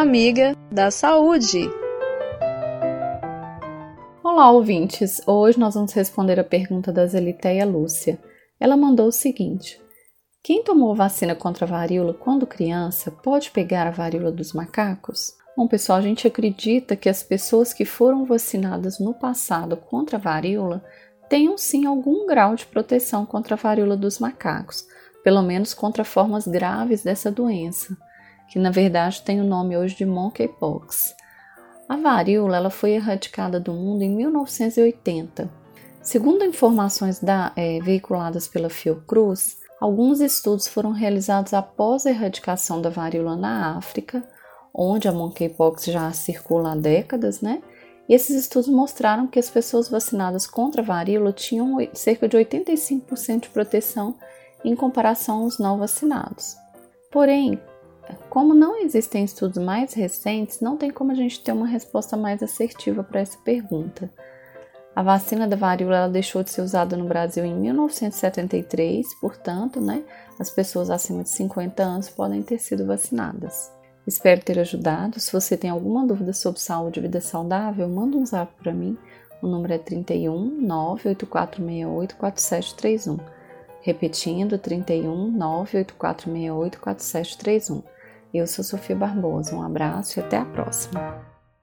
amiga da saúde. Olá, ouvintes! Hoje nós vamos responder a pergunta da Zeliteia Lúcia. Ela mandou o seguinte: Quem tomou vacina contra a varíola quando criança pode pegar a varíola dos macacos? Bom, pessoal, a gente acredita que as pessoas que foram vacinadas no passado contra a varíola tenham sim algum grau de proteção contra a varíola dos macacos, pelo menos contra formas graves dessa doença, que na verdade tem o nome hoje de monkeypox. A varíola ela foi erradicada do mundo em 1980. Segundo informações da, é, veiculadas pela Fiocruz, alguns estudos foram realizados após a erradicação da varíola na África, onde a monkeypox já circula há décadas, né? E esses estudos mostraram que as pessoas vacinadas contra a varíola tinham cerca de 85% de proteção em comparação aos não vacinados. Porém, como não existem estudos mais recentes, não tem como a gente ter uma resposta mais assertiva para essa pergunta. A vacina da varíola deixou de ser usada no Brasil em 1973, portanto, né, as pessoas acima de 50 anos podem ter sido vacinadas. Espero ter ajudado. Se você tem alguma dúvida sobre saúde e vida saudável, manda um zap para mim. O número é 31 98468 4731. Repetindo, 31 98468 4731. Eu sou Sofia Barbosa. Um abraço e até a próxima.